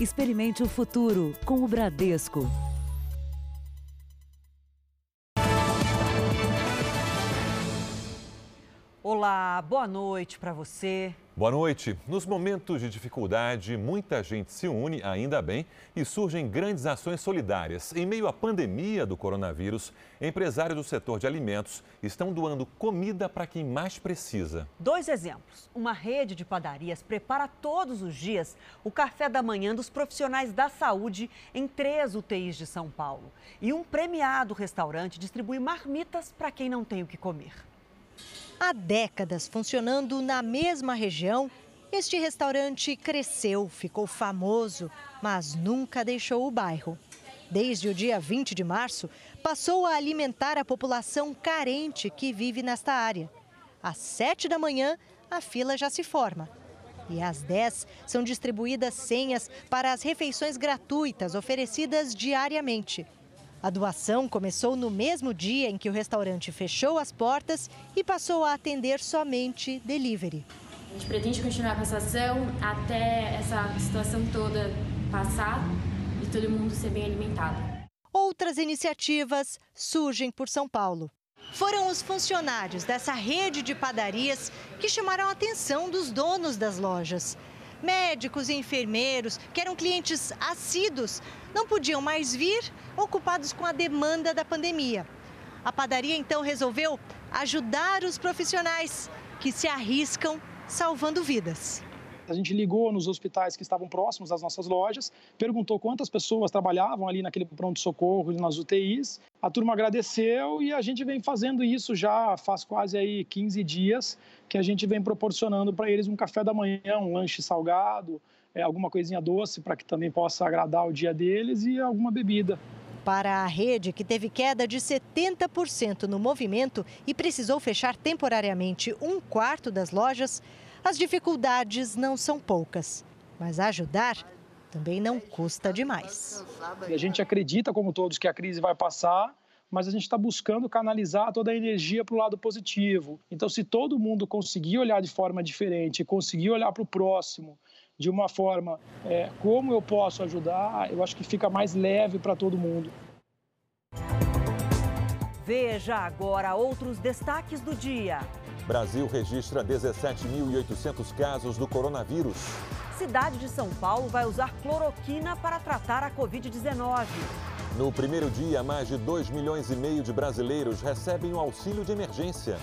Experimente o futuro com o Bradesco. Olá, boa noite para você. Boa noite. Nos momentos de dificuldade, muita gente se une, ainda bem, e surgem grandes ações solidárias. Em meio à pandemia do coronavírus, empresários do setor de alimentos estão doando comida para quem mais precisa. Dois exemplos. Uma rede de padarias prepara todos os dias o café da manhã dos profissionais da saúde em três UTIs de São Paulo. E um premiado restaurante distribui marmitas para quem não tem o que comer. Há décadas funcionando na mesma região, este restaurante cresceu, ficou famoso, mas nunca deixou o bairro. Desde o dia 20 de março, passou a alimentar a população carente que vive nesta área. Às 7 da manhã, a fila já se forma. E às 10 são distribuídas senhas para as refeições gratuitas oferecidas diariamente. A doação começou no mesmo dia em que o restaurante fechou as portas e passou a atender somente delivery. A gente pretende continuar com essa ação até essa situação toda passar e todo mundo ser bem alimentado. Outras iniciativas surgem por São Paulo. Foram os funcionários dessa rede de padarias que chamaram a atenção dos donos das lojas. Médicos e enfermeiros, que eram clientes assíduos, não podiam mais vir, ocupados com a demanda da pandemia. A padaria então resolveu ajudar os profissionais que se arriscam salvando vidas. A gente ligou nos hospitais que estavam próximos às nossas lojas, perguntou quantas pessoas trabalhavam ali naquele pronto-socorro, nas UTIs. A turma agradeceu e a gente vem fazendo isso já faz quase aí 15 dias, que a gente vem proporcionando para eles um café da manhã, um lanche salgado, é, alguma coisinha doce para que também possa agradar o dia deles e alguma bebida. Para a rede, que teve queda de 70% no movimento e precisou fechar temporariamente um quarto das lojas, as dificuldades não são poucas, mas ajudar também não custa demais. A gente acredita, como todos, que a crise vai passar, mas a gente está buscando canalizar toda a energia para o lado positivo. Então, se todo mundo conseguir olhar de forma diferente, conseguir olhar para o próximo de uma forma é, como eu posso ajudar, eu acho que fica mais leve para todo mundo. Veja agora outros destaques do dia. Brasil registra 17.800 casos do coronavírus. Cidade de São Paulo vai usar cloroquina para tratar a Covid-19. No primeiro dia, mais de 2 milhões e meio de brasileiros recebem o auxílio de emergência.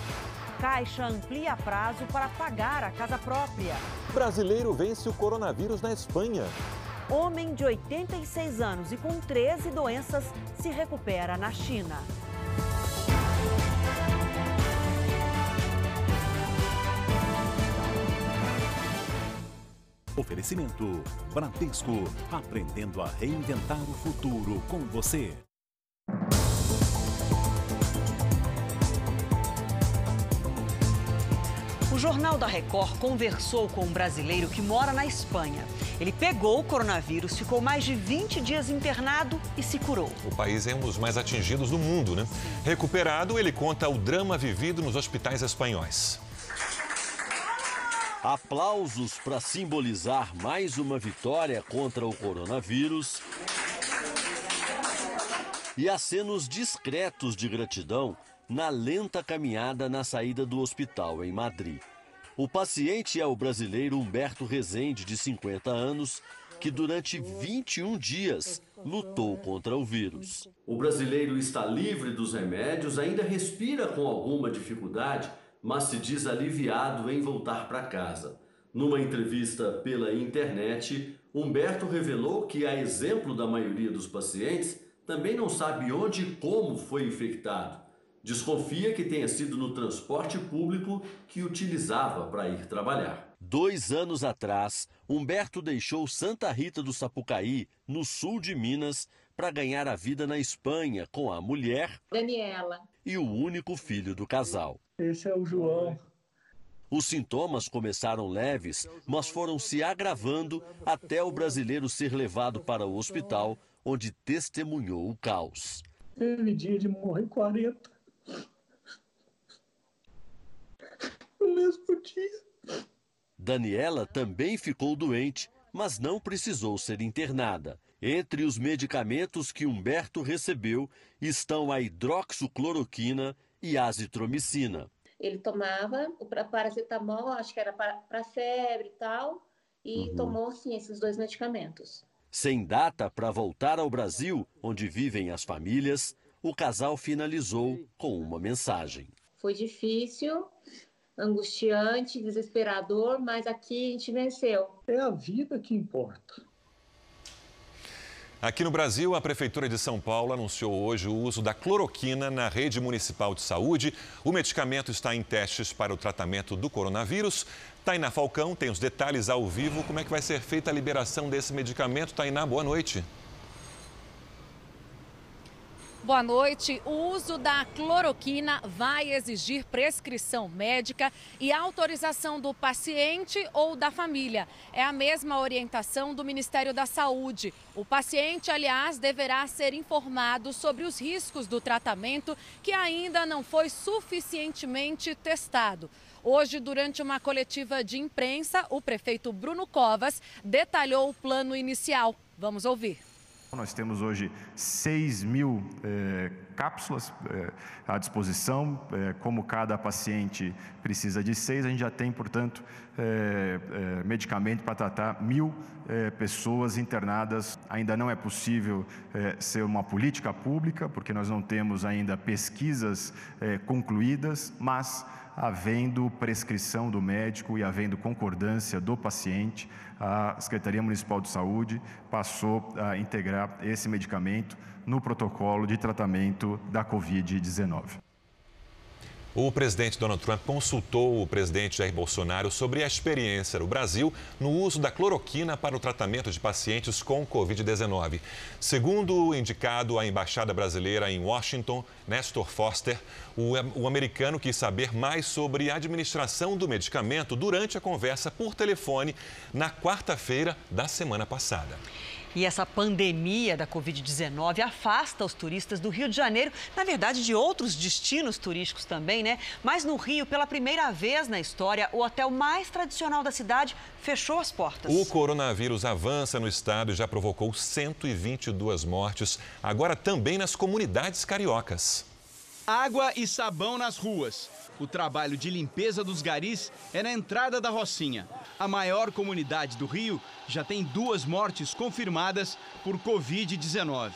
Caixa amplia prazo para pagar a casa própria. Brasileiro vence o coronavírus na Espanha. Homem de 86 anos e com 13 doenças se recupera na China. Oferecimento Bradesco, aprendendo a reinventar o futuro com você. O Jornal da Record conversou com um brasileiro que mora na Espanha. Ele pegou o coronavírus, ficou mais de 20 dias internado e se curou. O país é um dos mais atingidos do mundo, né? Recuperado, ele conta o drama vivido nos hospitais espanhóis. Aplausos para simbolizar mais uma vitória contra o coronavírus. E acenos discretos de gratidão na lenta caminhada na saída do hospital em Madrid. O paciente é o brasileiro Humberto Rezende, de 50 anos, que durante 21 dias lutou contra o vírus. O brasileiro está livre dos remédios, ainda respira com alguma dificuldade mas se diz aliviado em voltar para casa. Numa entrevista pela internet, Humberto revelou que, a exemplo da maioria dos pacientes, também não sabe onde e como foi infectado. Desconfia que tenha sido no transporte público que utilizava para ir trabalhar. Dois anos atrás, Humberto deixou Santa Rita do Sapucaí, no sul de Minas, para ganhar a vida na Espanha com a mulher Daniela e o único filho do casal. Esse é o João. Os sintomas começaram leves, mas foram se agravando até o brasileiro ser levado para o hospital, onde testemunhou o caos. Teve dia de morrer 40. No mesmo dia. Daniela também ficou doente, mas não precisou ser internada. Entre os medicamentos que Humberto recebeu estão a hidroxicloroquina e a azitromicina. Ele tomava o paracetamol, acho que era para febre e tal, e uhum. tomou sim esses dois medicamentos. Sem data para voltar ao Brasil, onde vivem as famílias, o casal finalizou com uma mensagem. Foi difícil, angustiante, desesperador, mas aqui a gente venceu. É a vida que importa. Aqui no Brasil, a Prefeitura de São Paulo anunciou hoje o uso da cloroquina na rede municipal de saúde. O medicamento está em testes para o tratamento do coronavírus. Tainá Falcão tem os detalhes ao vivo. Como é que vai ser feita a liberação desse medicamento? Tainá, boa noite. Boa noite. O uso da cloroquina vai exigir prescrição médica e autorização do paciente ou da família. É a mesma orientação do Ministério da Saúde. O paciente, aliás, deverá ser informado sobre os riscos do tratamento que ainda não foi suficientemente testado. Hoje, durante uma coletiva de imprensa, o prefeito Bruno Covas detalhou o plano inicial. Vamos ouvir. Nós temos hoje 6 mil eh, cápsulas eh, à disposição. Eh, como cada paciente precisa de seis, a gente já tem, portanto, medicamento para tratar mil pessoas internadas. Ainda não é possível ser uma política pública, porque nós não temos ainda pesquisas concluídas, mas havendo prescrição do médico e havendo concordância do paciente, a Secretaria Municipal de Saúde passou a integrar esse medicamento no protocolo de tratamento da Covid-19. O presidente Donald Trump consultou o presidente Jair Bolsonaro sobre a experiência no Brasil no uso da cloroquina para o tratamento de pacientes com Covid-19. Segundo o indicado à embaixada brasileira em Washington, Nestor Foster, o americano quis saber mais sobre a administração do medicamento durante a conversa por telefone na quarta-feira da semana passada. E essa pandemia da Covid-19 afasta os turistas do Rio de Janeiro, na verdade, de outros destinos turísticos também, né? Mas no Rio, pela primeira vez na história, o hotel mais tradicional da cidade fechou as portas. O coronavírus avança no estado e já provocou 122 mortes, agora também nas comunidades cariocas. Água e sabão nas ruas. O trabalho de limpeza dos garis é na entrada da Rocinha. A maior comunidade do Rio já tem duas mortes confirmadas por Covid-19.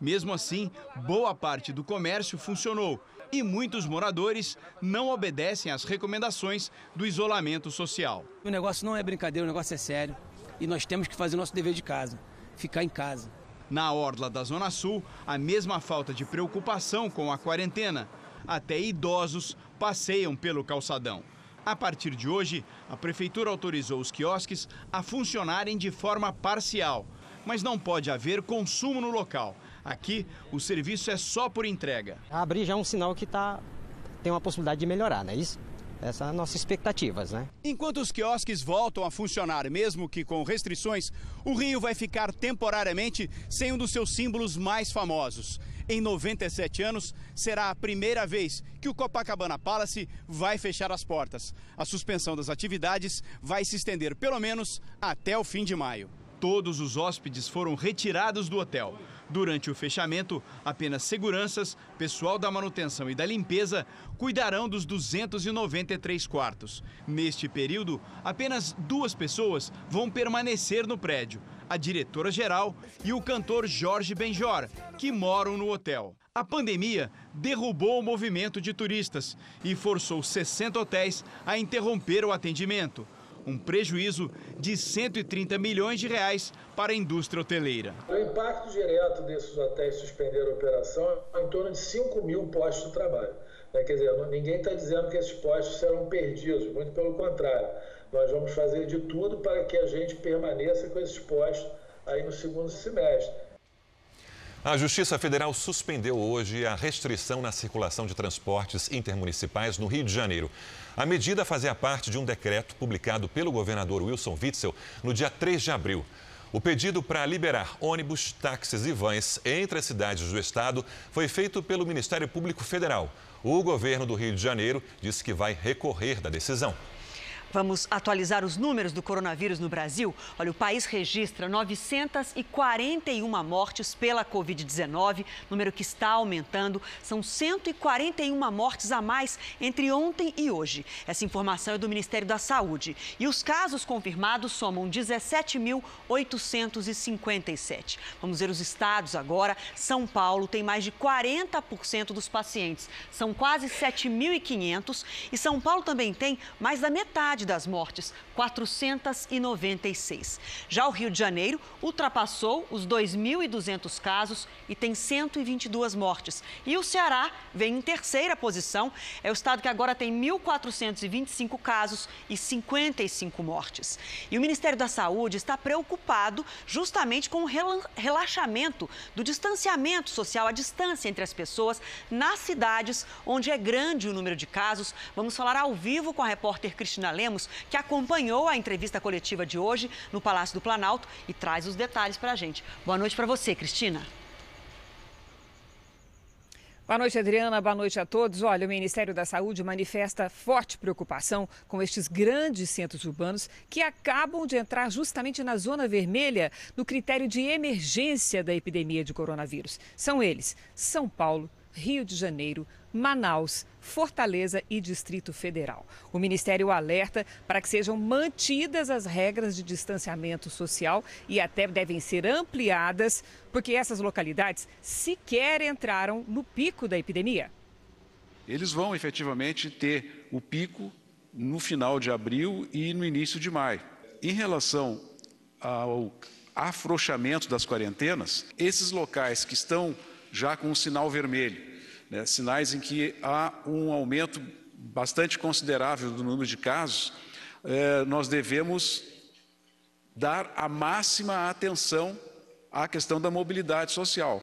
Mesmo assim, boa parte do comércio funcionou e muitos moradores não obedecem às recomendações do isolamento social. O negócio não é brincadeira, o negócio é sério e nós temos que fazer o nosso dever de casa, ficar em casa. Na orla da Zona Sul, a mesma falta de preocupação com a quarentena. Até idosos passeiam pelo calçadão. A partir de hoje, a prefeitura autorizou os quiosques a funcionarem de forma parcial, mas não pode haver consumo no local. Aqui, o serviço é só por entrega. Abrir já é um sinal que tá, tem uma possibilidade de melhorar, não é isso? Essas são as nossas expectativas, né? Enquanto os quiosques voltam a funcionar, mesmo que com restrições, o Rio vai ficar temporariamente sem um dos seus símbolos mais famosos. Em 97 anos, será a primeira vez que o Copacabana Palace vai fechar as portas. A suspensão das atividades vai se estender pelo menos até o fim de maio. Todos os hóspedes foram retirados do hotel. Durante o fechamento, apenas seguranças, pessoal da manutenção e da limpeza cuidarão dos 293 quartos. Neste período, apenas duas pessoas vão permanecer no prédio: a diretora-geral e o cantor Jorge Benjor, que moram no hotel. A pandemia derrubou o movimento de turistas e forçou 60 hotéis a interromper o atendimento um prejuízo de 130 milhões de reais para a indústria hoteleira. O impacto direto desses hotéis suspender a operação é em torno de 5 mil postos de trabalho. Né? Quer dizer, ninguém está dizendo que esses postos serão perdidos, muito pelo contrário. Nós vamos fazer de tudo para que a gente permaneça com esses postos aí no segundo semestre. A Justiça Federal suspendeu hoje a restrição na circulação de transportes intermunicipais no Rio de Janeiro. A medida fazia parte de um decreto publicado pelo governador Wilson Witzel no dia 3 de abril. O pedido para liberar ônibus, táxis e vans entre as cidades do estado foi feito pelo Ministério Público Federal. O governo do Rio de Janeiro disse que vai recorrer da decisão. Vamos atualizar os números do coronavírus no Brasil. Olha, o país registra 941 mortes pela Covid-19, número que está aumentando. São 141 mortes a mais entre ontem e hoje. Essa informação é do Ministério da Saúde. E os casos confirmados somam 17.857. Vamos ver os estados agora. São Paulo tem mais de 40% dos pacientes, são quase 7.500. E São Paulo também tem mais da metade metade das mortes, 496. Já o Rio de Janeiro ultrapassou os 2.200 casos e tem 122 mortes. E o Ceará vem em terceira posição, é o estado que agora tem 1.425 casos e 55 mortes. E o Ministério da Saúde está preocupado justamente com o relaxamento do distanciamento social, a distância entre as pessoas nas cidades onde é grande o número de casos. Vamos falar ao vivo com a repórter Cristina Lemos Lemos, que acompanhou a entrevista coletiva de hoje no Palácio do Planalto e traz os detalhes para a gente. Boa noite para você, Cristina. Boa noite, Adriana. Boa noite a todos. Olha, o Ministério da Saúde manifesta forte preocupação com estes grandes centros urbanos que acabam de entrar justamente na zona vermelha no critério de emergência da epidemia de coronavírus. São eles: São Paulo, Rio de Janeiro, Manaus, Fortaleza e Distrito Federal. O Ministério alerta para que sejam mantidas as regras de distanciamento social e até devem ser ampliadas, porque essas localidades sequer entraram no pico da epidemia. Eles vão efetivamente ter o pico no final de abril e no início de maio. Em relação ao afrouxamento das quarentenas, esses locais que estão já com o sinal vermelho, né, sinais em que há um aumento bastante considerável do número de casos, é, nós devemos dar a máxima atenção à questão da mobilidade social.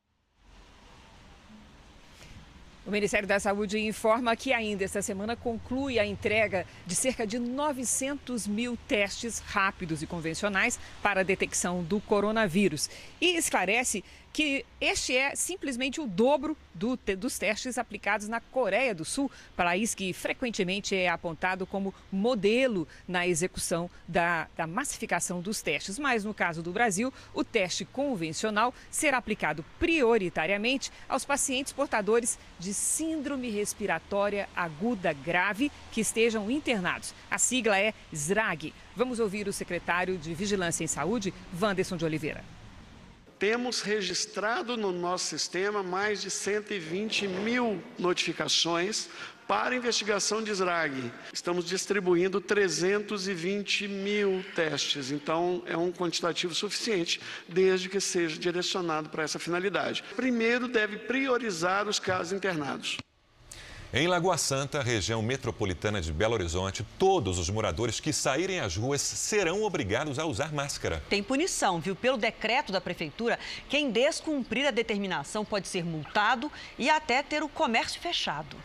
O Ministério da Saúde informa que ainda esta semana conclui a entrega de cerca de 900 mil testes rápidos e convencionais para a detecção do coronavírus e esclarece que este é simplesmente o dobro do, dos testes aplicados na Coreia do Sul, país que frequentemente é apontado como modelo na execução da, da massificação dos testes. Mas no caso do Brasil, o teste convencional será aplicado prioritariamente aos pacientes portadores de síndrome respiratória aguda grave que estejam internados. A sigla é SRAG. Vamos ouvir o secretário de Vigilância em Saúde, Wanderson de Oliveira temos registrado no nosso sistema mais de 120 mil notificações para investigação de SRAG. Estamos distribuindo 320 mil testes, então é um quantitativo suficiente, desde que seja direcionado para essa finalidade. Primeiro, deve priorizar os casos internados. Em Lagoa Santa, região metropolitana de Belo Horizonte, todos os moradores que saírem às ruas serão obrigados a usar máscara. Tem punição, viu? Pelo decreto da prefeitura, quem descumprir a determinação pode ser multado e até ter o comércio fechado.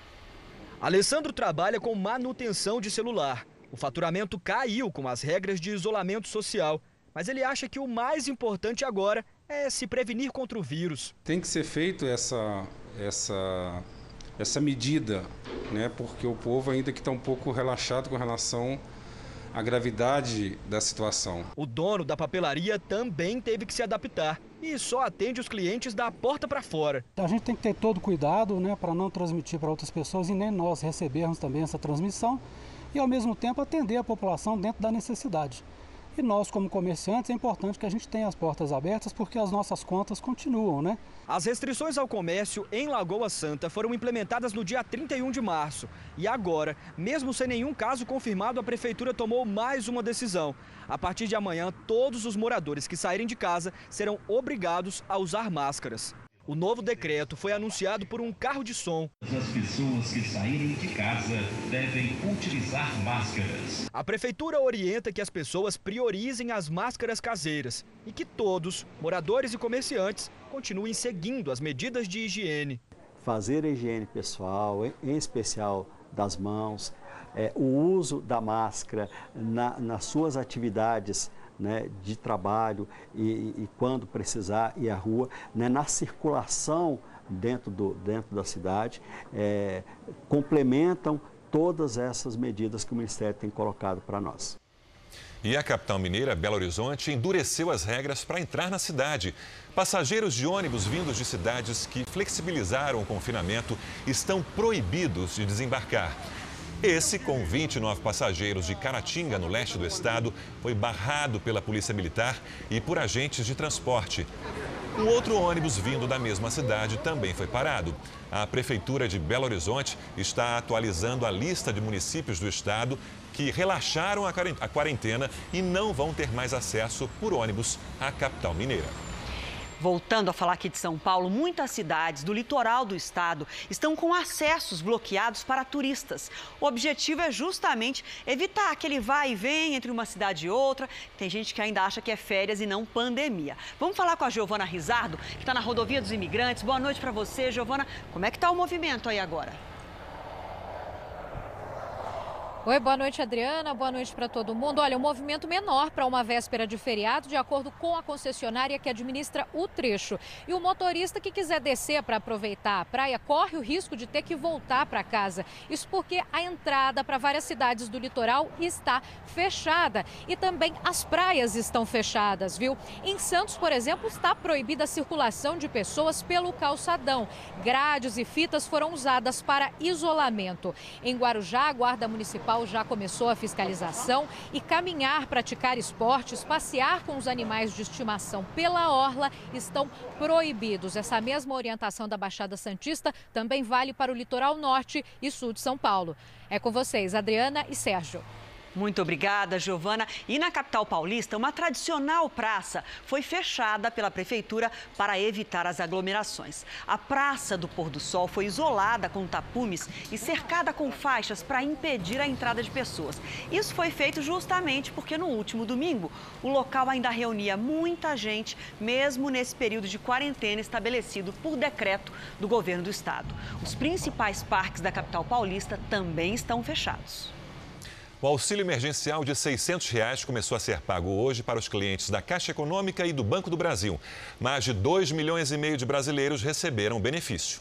Alessandro trabalha com manutenção de celular. O faturamento caiu com as regras de isolamento social, mas ele acha que o mais importante agora é se prevenir contra o vírus. Tem que ser feito essa essa essa medida, né, porque o povo ainda que está um pouco relaxado com relação à gravidade da situação. O dono da papelaria também teve que se adaptar e só atende os clientes da porta para fora. A gente tem que ter todo cuidado né, para não transmitir para outras pessoas e nem nós recebermos também essa transmissão e ao mesmo tempo atender a população dentro da necessidade. E nós, como comerciantes, é importante que a gente tenha as portas abertas porque as nossas contas continuam, né? As restrições ao comércio em Lagoa Santa foram implementadas no dia 31 de março. E agora, mesmo sem nenhum caso confirmado, a prefeitura tomou mais uma decisão. A partir de amanhã, todos os moradores que saírem de casa serão obrigados a usar máscaras. O novo decreto foi anunciado por um carro de som. As pessoas que saírem de casa devem utilizar máscaras. A prefeitura orienta que as pessoas priorizem as máscaras caseiras e que todos, moradores e comerciantes, continuem seguindo as medidas de higiene. Fazer a higiene pessoal, em especial das mãos, é, o uso da máscara na, nas suas atividades né, de trabalho e, e, quando precisar ir à rua, né, na circulação dentro, do, dentro da cidade, é, complementam todas essas medidas que o Ministério tem colocado para nós. E a capital mineira, Belo Horizonte, endureceu as regras para entrar na cidade. Passageiros de ônibus vindos de cidades que flexibilizaram o confinamento estão proibidos de desembarcar. Esse, com 29 passageiros de Caratinga, no leste do estado, foi barrado pela Polícia Militar e por agentes de transporte. Um outro ônibus vindo da mesma cidade também foi parado. A Prefeitura de Belo Horizonte está atualizando a lista de municípios do estado que relaxaram a quarentena e não vão ter mais acesso por ônibus à capital mineira. Voltando a falar aqui de São Paulo, muitas cidades do litoral do estado estão com acessos bloqueados para turistas. O objetivo é justamente evitar aquele vai e vem entre uma cidade e outra. Tem gente que ainda acha que é férias e não pandemia. Vamos falar com a Giovana Rizardo, que está na rodovia dos imigrantes. Boa noite para você, Giovana. Como é que está o movimento aí agora? Oi, boa noite, Adriana. Boa noite para todo mundo. Olha, um movimento menor para uma véspera de feriado, de acordo com a concessionária que administra o trecho. E o motorista que quiser descer para aproveitar a praia corre o risco de ter que voltar para casa. Isso porque a entrada para várias cidades do litoral está fechada e também as praias estão fechadas, viu? Em Santos, por exemplo, está proibida a circulação de pessoas pelo calçadão. Grades e fitas foram usadas para isolamento. Em Guarujá, a Guarda Municipal Municipal já começou a fiscalização e caminhar, praticar esportes, passear com os animais de estimação pela orla estão proibidos. Essa mesma orientação da Baixada Santista também vale para o litoral norte e sul de São Paulo. É com vocês, Adriana e Sérgio. Muito obrigada, Giovana. E na capital paulista, uma tradicional praça foi fechada pela prefeitura para evitar as aglomerações. A Praça do Pôr do Sol foi isolada com tapumes e cercada com faixas para impedir a entrada de pessoas. Isso foi feito justamente porque no último domingo o local ainda reunia muita gente, mesmo nesse período de quarentena estabelecido por decreto do governo do estado. Os principais parques da capital paulista também estão fechados. O auxílio emergencial de 600 reais começou a ser pago hoje para os clientes da Caixa Econômica e do Banco do Brasil. Mais de 2 milhões e meio de brasileiros receberam o benefício.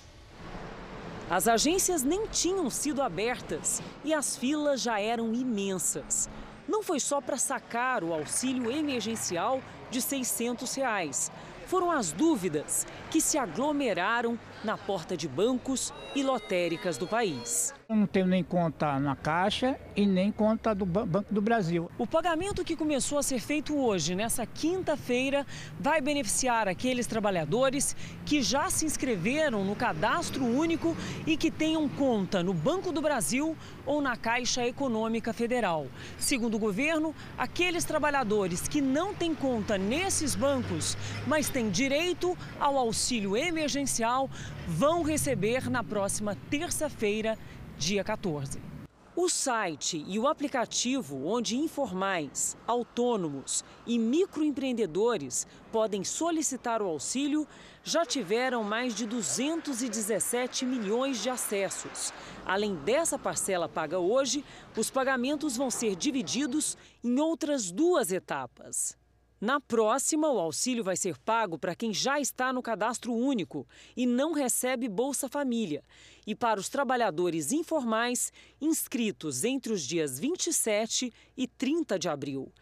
As agências nem tinham sido abertas e as filas já eram imensas. Não foi só para sacar o auxílio emergencial de 600 reais. Foram as dúvidas que se aglomeraram na porta de bancos e lotéricas do país. Eu não tenho nem conta na Caixa e nem conta do Banco do Brasil. O pagamento que começou a ser feito hoje, nessa quinta-feira, vai beneficiar aqueles trabalhadores que já se inscreveram no cadastro único e que tenham conta no Banco do Brasil ou na Caixa Econômica Federal. Segundo o governo, aqueles trabalhadores que não têm conta nesses bancos, mas têm direito ao auxílio emergencial, vão receber na próxima terça-feira, dia 14. O site e o aplicativo onde informais, autônomos e microempreendedores podem solicitar o auxílio já tiveram mais de 217 milhões de acessos. Além dessa parcela paga hoje, os pagamentos vão ser divididos em outras duas etapas. Na próxima, o auxílio vai ser pago para quem já está no cadastro único e não recebe Bolsa Família, e para os trabalhadores informais inscritos entre os dias 27 e 30 de abril.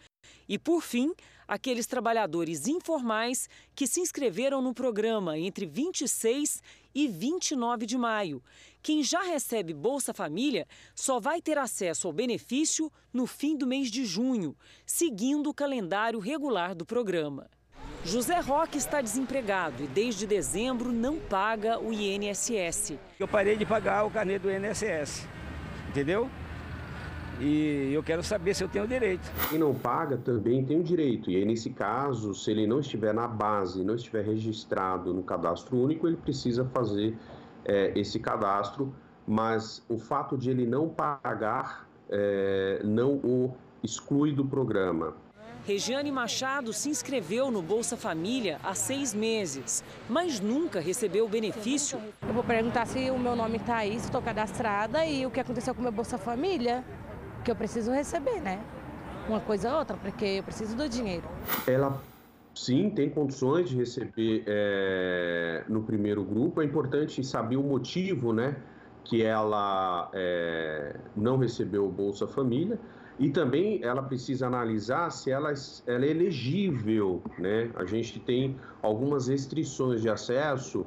E, por fim, aqueles trabalhadores informais que se inscreveram no programa entre 26 e 29 de maio. Quem já recebe Bolsa Família só vai ter acesso ao benefício no fim do mês de junho, seguindo o calendário regular do programa. José Roque está desempregado e desde dezembro não paga o INSS. Eu parei de pagar o carnê do INSS, entendeu? E eu quero saber se eu tenho direito. Quem não paga também tem o direito. E aí, nesse caso, se ele não estiver na base, não estiver registrado no cadastro único, ele precisa fazer é, esse cadastro. Mas o fato de ele não pagar é, não o exclui do programa. Regiane Machado se inscreveu no Bolsa Família há seis meses, mas nunca recebeu o benefício. Eu vou perguntar se o meu nome está aí, se estou cadastrada e o que aconteceu com o meu Bolsa Família que eu preciso receber, né? Uma coisa ou outra, porque eu preciso do dinheiro. Ela sim tem condições de receber é, no primeiro grupo. É importante saber o motivo, né? que ela é, não recebeu o Bolsa Família e também ela precisa analisar se ela, ela é elegível, né? A gente tem algumas restrições de acesso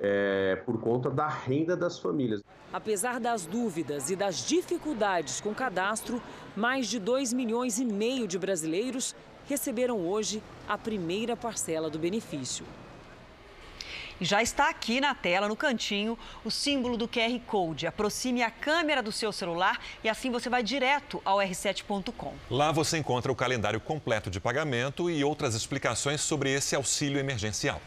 é, por conta da renda das famílias. Apesar das dúvidas e das dificuldades com o cadastro, mais de 2 milhões e meio de brasileiros receberam hoje a primeira parcela do benefício. Já está aqui na tela, no cantinho, o símbolo do QR Code. Aproxime a câmera do seu celular e assim você vai direto ao r7.com. Lá você encontra o calendário completo de pagamento e outras explicações sobre esse auxílio emergencial.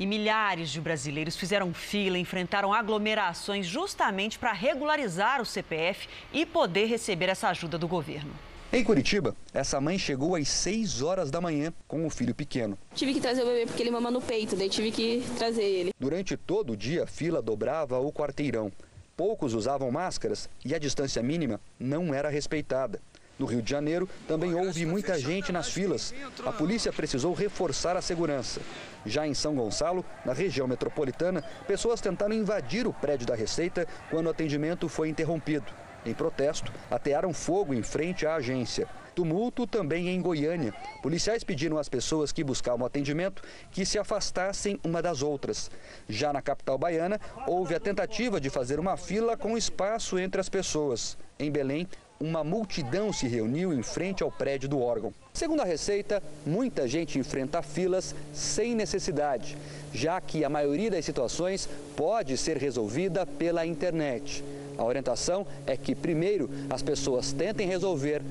E milhares de brasileiros fizeram fila, enfrentaram aglomerações justamente para regularizar o CPF e poder receber essa ajuda do governo. Em Curitiba, essa mãe chegou às 6 horas da manhã com o filho pequeno. Tive que trazer o bebê porque ele mama no peito, daí tive que trazer ele. Durante todo o dia, a fila dobrava o quarteirão. Poucos usavam máscaras e a distância mínima não era respeitada. No Rio de Janeiro, também houve muita gente nas filas. A polícia precisou reforçar a segurança. Já em São Gonçalo, na região metropolitana, pessoas tentaram invadir o prédio da Receita quando o atendimento foi interrompido. Em protesto, atearam fogo em frente à agência. Tumulto também em Goiânia. Policiais pediram às pessoas que buscavam atendimento que se afastassem uma das outras. Já na capital baiana, houve a tentativa de fazer uma fila com espaço entre as pessoas. Em Belém, uma multidão se reuniu em frente ao prédio do órgão. Segundo a Receita, muita gente enfrenta filas sem necessidade, já que a maioria das situações pode ser resolvida pela internet. A orientação é que, primeiro, as pessoas tentem resolver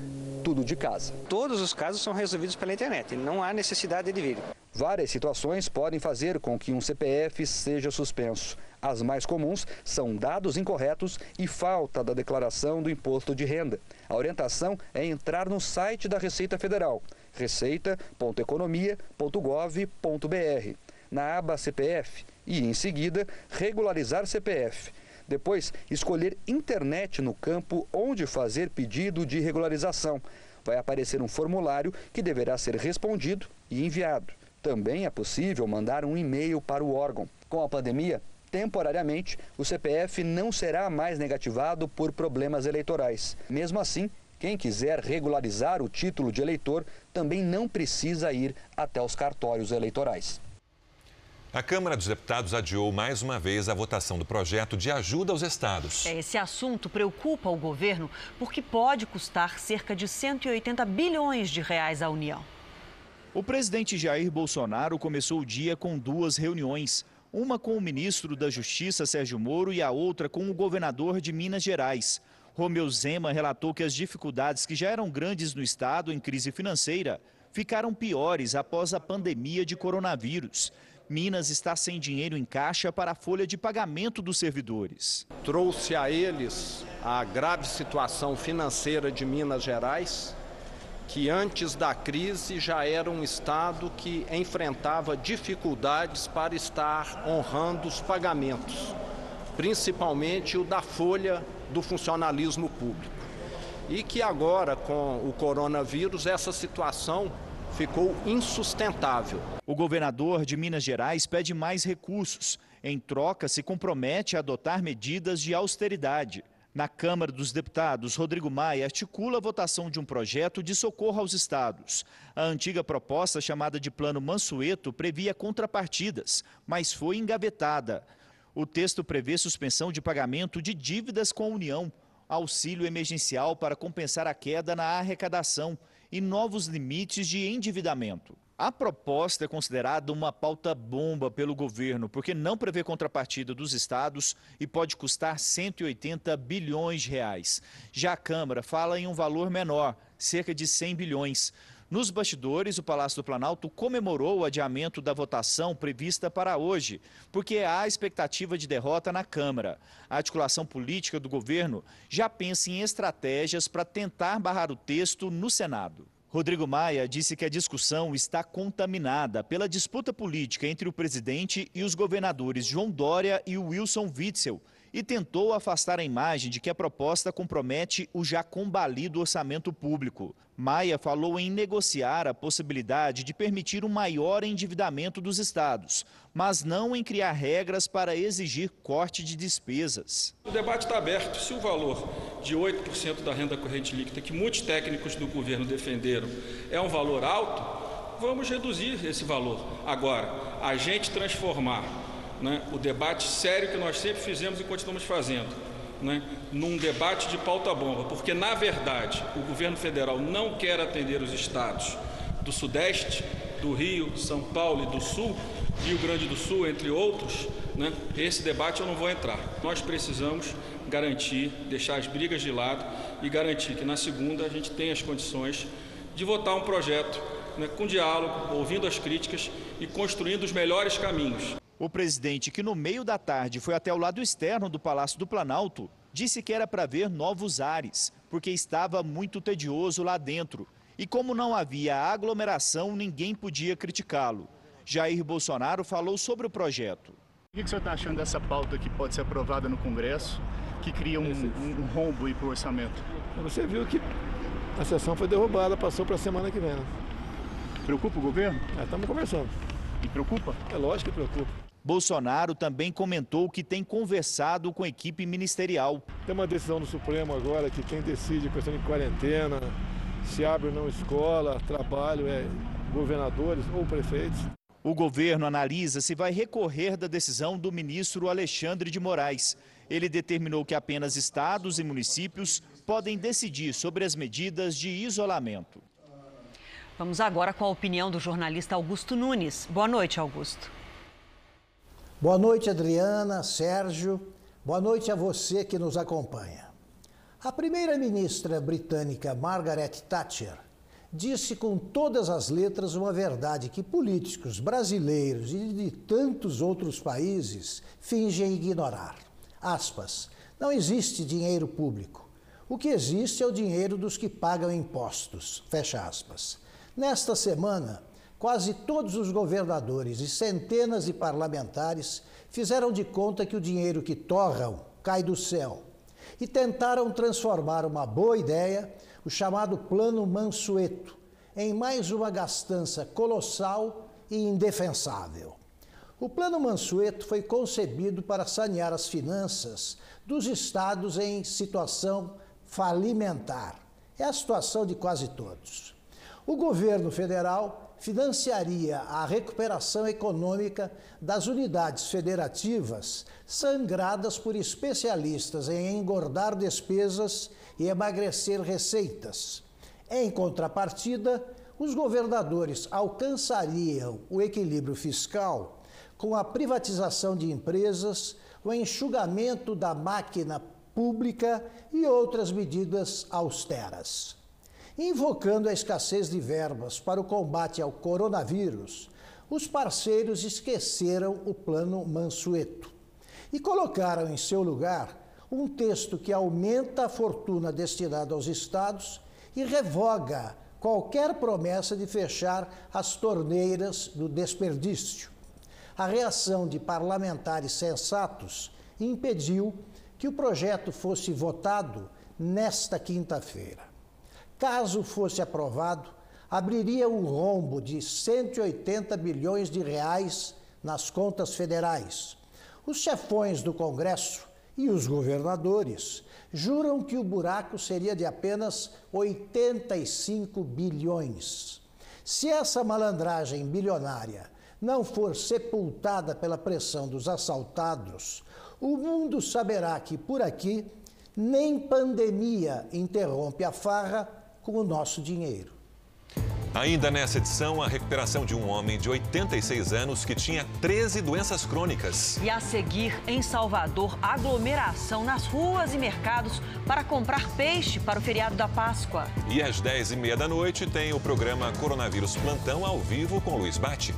tudo de casa. Todos os casos são resolvidos pela internet, não há necessidade de vir. Várias situações podem fazer com que um CPF seja suspenso. As mais comuns são dados incorretos e falta da declaração do imposto de renda. A orientação é entrar no site da Receita Federal, receita.economia.gov.br, na aba CPF e, em seguida, regularizar CPF. Depois, escolher internet no campo onde fazer pedido de regularização. Vai aparecer um formulário que deverá ser respondido e enviado. Também é possível mandar um e-mail para o órgão. Com a pandemia, temporariamente, o CPF não será mais negativado por problemas eleitorais. Mesmo assim, quem quiser regularizar o título de eleitor também não precisa ir até os cartórios eleitorais. A Câmara dos Deputados adiou mais uma vez a votação do projeto de ajuda aos estados. É, esse assunto preocupa o governo porque pode custar cerca de 180 bilhões de reais à União. O presidente Jair Bolsonaro começou o dia com duas reuniões. Uma com o ministro da Justiça, Sérgio Moro, e a outra com o governador de Minas Gerais. Romeu Zema relatou que as dificuldades que já eram grandes no estado em crise financeira ficaram piores após a pandemia de coronavírus. Minas está sem dinheiro em caixa para a folha de pagamento dos servidores. Trouxe a eles a grave situação financeira de Minas Gerais, que antes da crise já era um estado que enfrentava dificuldades para estar honrando os pagamentos, principalmente o da folha do funcionalismo público. E que agora, com o coronavírus, essa situação ficou insustentável. O governador de Minas Gerais pede mais recursos. Em troca, se compromete a adotar medidas de austeridade. Na Câmara dos Deputados, Rodrigo Maia articula a votação de um projeto de socorro aos estados. A antiga proposta, chamada de Plano Mansueto, previa contrapartidas, mas foi engavetada. O texto prevê suspensão de pagamento de dívidas com a União, auxílio emergencial para compensar a queda na arrecadação e novos limites de endividamento. A proposta é considerada uma pauta bomba pelo governo, porque não prevê contrapartida dos estados e pode custar 180 bilhões de reais. Já a Câmara fala em um valor menor, cerca de 100 bilhões. Nos bastidores, o Palácio do Planalto comemorou o adiamento da votação prevista para hoje, porque há expectativa de derrota na Câmara. A articulação política do governo já pensa em estratégias para tentar barrar o texto no Senado. Rodrigo Maia disse que a discussão está contaminada pela disputa política entre o presidente e os governadores João Dória e Wilson Witzel e tentou afastar a imagem de que a proposta compromete o já combalido orçamento público. Maia falou em negociar a possibilidade de permitir um maior endividamento dos estados, mas não em criar regras para exigir corte de despesas. O debate está aberto. Se o valor de 8% da renda corrente líquida, que muitos técnicos do governo defenderam, é um valor alto, vamos reduzir esse valor. Agora, a gente transformar né, o debate sério que nós sempre fizemos e continuamos fazendo, né, num debate de pauta-bomba, porque, na verdade, o governo federal não quer atender os estados do Sudeste, do Rio, São Paulo e do Sul, Rio Grande do Sul, entre outros, né, esse debate eu não vou entrar. Nós precisamos garantir, deixar as brigas de lado e garantir que na segunda a gente tenha as condições de votar um projeto né, com diálogo, ouvindo as críticas e construindo os melhores caminhos. O presidente, que no meio da tarde foi até o lado externo do Palácio do Planalto, disse que era para ver novos ares, porque estava muito tedioso lá dentro. E como não havia aglomeração, ninguém podia criticá-lo. Jair Bolsonaro falou sobre o projeto. O que o senhor está achando dessa pauta que pode ser aprovada no Congresso, que cria um, um rombo para o orçamento? Você viu que a sessão foi derrubada, passou para a semana que vem. Né? Preocupa o governo? Estamos conversando. E preocupa? É lógico que preocupa. Bolsonaro também comentou que tem conversado com a equipe ministerial. Tem uma decisão do Supremo agora que quem decide a questão de quarentena, se abre ou não escola, trabalho, é governadores ou prefeitos. O governo analisa se vai recorrer da decisão do ministro Alexandre de Moraes. Ele determinou que apenas estados e municípios podem decidir sobre as medidas de isolamento. Vamos agora com a opinião do jornalista Augusto Nunes. Boa noite, Augusto. Boa noite, Adriana, Sérgio. Boa noite a você que nos acompanha. A primeira-ministra britânica Margaret Thatcher disse com todas as letras uma verdade que políticos brasileiros e de tantos outros países fingem ignorar. Aspas. Não existe dinheiro público. O que existe é o dinheiro dos que pagam impostos. Fecha aspas. Nesta semana, Quase todos os governadores e centenas de parlamentares fizeram de conta que o dinheiro que torram cai do céu e tentaram transformar uma boa ideia, o chamado Plano Mansueto, em mais uma gastança colossal e indefensável. O Plano Mansueto foi concebido para sanear as finanças dos estados em situação falimentar. É a situação de quase todos. O governo federal financiaria a recuperação econômica das unidades federativas sangradas por especialistas em engordar despesas e emagrecer receitas. Em contrapartida, os governadores alcançariam o equilíbrio fiscal com a privatização de empresas, o enxugamento da máquina pública e outras medidas austeras. Invocando a escassez de verbas para o combate ao coronavírus, os parceiros esqueceram o plano Mansueto e colocaram em seu lugar um texto que aumenta a fortuna destinada aos estados e revoga qualquer promessa de fechar as torneiras do desperdício. A reação de parlamentares sensatos impediu que o projeto fosse votado nesta quinta-feira. Caso fosse aprovado, abriria um rombo de 180 bilhões de reais nas contas federais. Os chefões do Congresso e os governadores juram que o buraco seria de apenas 85 bilhões. Se essa malandragem bilionária não for sepultada pela pressão dos assaltados, o mundo saberá que por aqui nem pandemia interrompe a farra com o nosso dinheiro. Ainda nessa edição, a recuperação de um homem de 86 anos que tinha 13 doenças crônicas. E a seguir, em Salvador, aglomeração nas ruas e mercados para comprar peixe para o feriado da Páscoa. E às 10h30 da noite tem o programa Coronavírus Plantão ao vivo com Luiz Bate.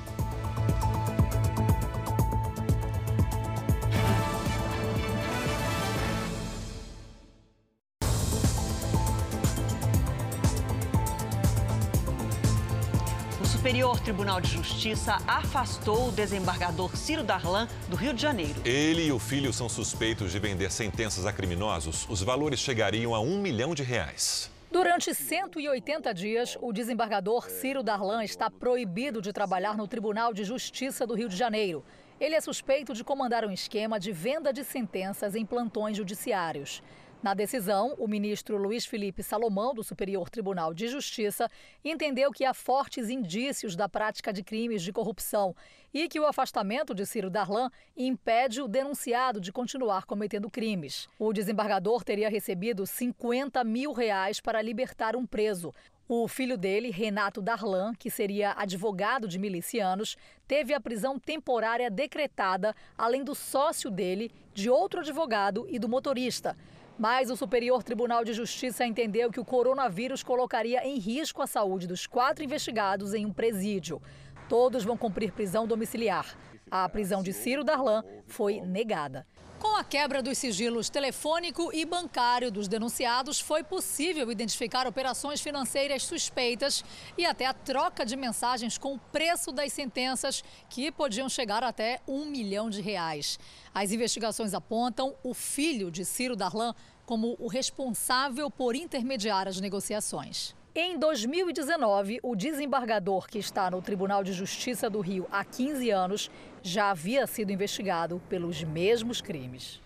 Superior Tribunal de Justiça afastou o desembargador Ciro Darlan do Rio de Janeiro. Ele e o filho são suspeitos de vender sentenças a criminosos. Os valores chegariam a um milhão de reais. Durante 180 dias, o desembargador Ciro Darlan está proibido de trabalhar no Tribunal de Justiça do Rio de Janeiro. Ele é suspeito de comandar um esquema de venda de sentenças em plantões judiciários. Na decisão, o ministro Luiz Felipe Salomão, do Superior Tribunal de Justiça, entendeu que há fortes indícios da prática de crimes de corrupção e que o afastamento de Ciro Darlan impede o denunciado de continuar cometendo crimes. O desembargador teria recebido 50 mil reais para libertar um preso. O filho dele, Renato Darlan, que seria advogado de milicianos, teve a prisão temporária decretada, além do sócio dele, de outro advogado e do motorista. Mas o Superior Tribunal de Justiça entendeu que o coronavírus colocaria em risco a saúde dos quatro investigados em um presídio. Todos vão cumprir prisão domiciliar. A prisão de Ciro Darlan foi negada. Com a quebra dos sigilos telefônico e bancário dos denunciados, foi possível identificar operações financeiras suspeitas e até a troca de mensagens com o preço das sentenças, que podiam chegar até um milhão de reais. As investigações apontam o filho de Ciro Darlan como o responsável por intermediar as negociações. Em 2019, o desembargador que está no Tribunal de Justiça do Rio há 15 anos já havia sido investigado pelos mesmos crimes.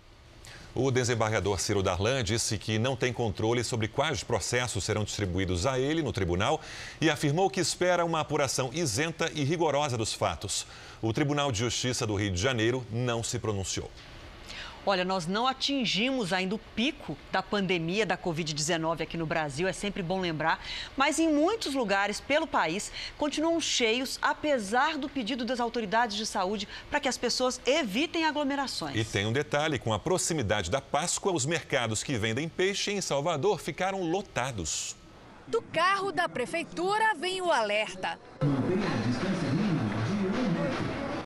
O desembargador Ciro Darlan disse que não tem controle sobre quais processos serão distribuídos a ele no tribunal e afirmou que espera uma apuração isenta e rigorosa dos fatos. O Tribunal de Justiça do Rio de Janeiro não se pronunciou. Olha, nós não atingimos ainda o pico da pandemia da Covid-19 aqui no Brasil, é sempre bom lembrar, mas em muitos lugares pelo país continuam cheios, apesar do pedido das autoridades de saúde para que as pessoas evitem aglomerações. E tem um detalhe: com a proximidade da Páscoa, os mercados que vendem peixe em Salvador ficaram lotados. Do carro da prefeitura vem o alerta.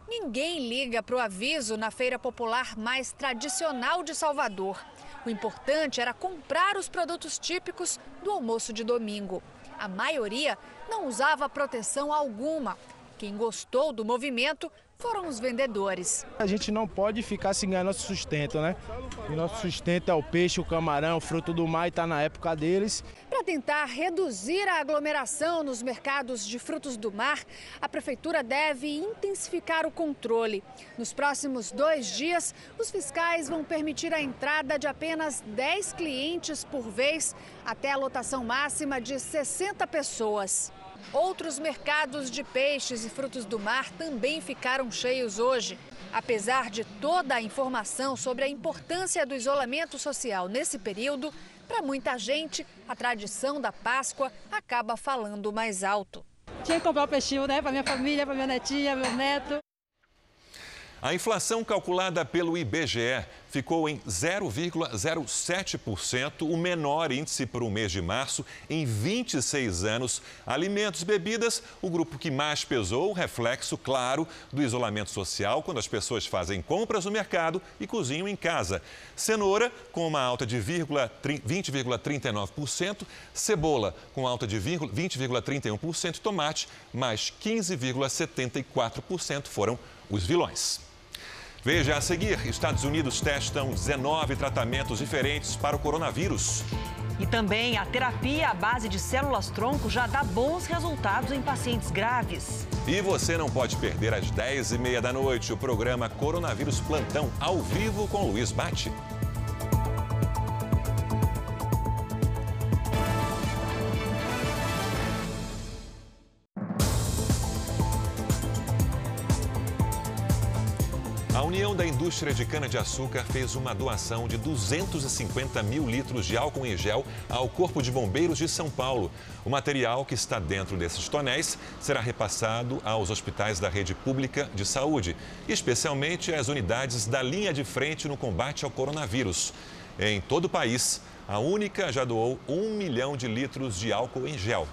Ninguém liga para o aviso na feira popular mais tradicional de Salvador. O importante era comprar os produtos típicos do almoço de domingo. A maioria não usava proteção alguma. Quem gostou do movimento foram os vendedores. A gente não pode ficar sem ganhar nosso sustento, né? O nosso sustento é o peixe, o camarão, o fruto do mar e está na época deles. Para tentar reduzir a aglomeração nos mercados de frutos do mar, a prefeitura deve intensificar o controle. Nos próximos dois dias, os fiscais vão permitir a entrada de apenas 10 clientes por vez, até a lotação máxima de 60 pessoas. Outros mercados de peixes e frutos do mar também ficaram cheios hoje. Apesar de toda a informação sobre a importância do isolamento social nesse período, para muita gente, a tradição da Páscoa acaba falando mais alto. Tinha que comprar o peixinho, né, para minha família, para minha netinha, meu neto. A inflação calculada pelo IBGE ficou em 0,07%, o menor índice para o mês de março em 26 anos. Alimentos e bebidas, o grupo que mais pesou, reflexo claro do isolamento social, quando as pessoas fazem compras no mercado e cozinham em casa. Cenoura, com uma alta de 20,39%, cebola, com alta de 20,31%, tomate, mais 15,74% foram os vilões. Veja a seguir: Estados Unidos testam 19 tratamentos diferentes para o coronavírus. E também a terapia à base de células-tronco já dá bons resultados em pacientes graves. E você não pode perder às 10h30 da noite o programa Coronavírus Plantão, ao vivo com Luiz Bate. Indústria de Cana-de-Açúcar fez uma doação de 250 mil litros de álcool em gel ao Corpo de Bombeiros de São Paulo. O material que está dentro desses tonéis será repassado aos hospitais da rede pública de saúde, especialmente às unidades da linha de frente no combate ao coronavírus. Em todo o país, a única já doou um milhão de litros de álcool em gel.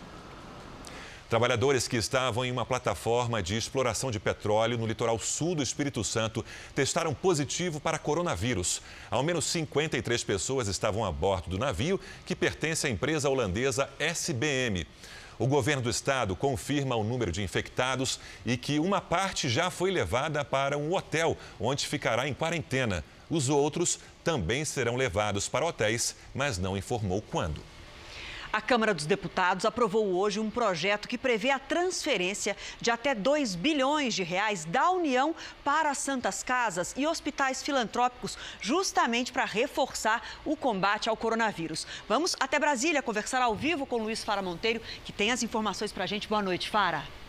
Trabalhadores que estavam em uma plataforma de exploração de petróleo no litoral sul do Espírito Santo testaram positivo para coronavírus. Ao menos 53 pessoas estavam a bordo do navio, que pertence à empresa holandesa SBM. O governo do estado confirma o número de infectados e que uma parte já foi levada para um hotel, onde ficará em quarentena. Os outros também serão levados para hotéis, mas não informou quando. A Câmara dos Deputados aprovou hoje um projeto que prevê a transferência de até 2 bilhões de reais da União para santas casas e hospitais filantrópicos, justamente para reforçar o combate ao coronavírus. Vamos até Brasília conversar ao vivo com Luiz Fara Monteiro, que tem as informações para a gente. Boa noite, Fara.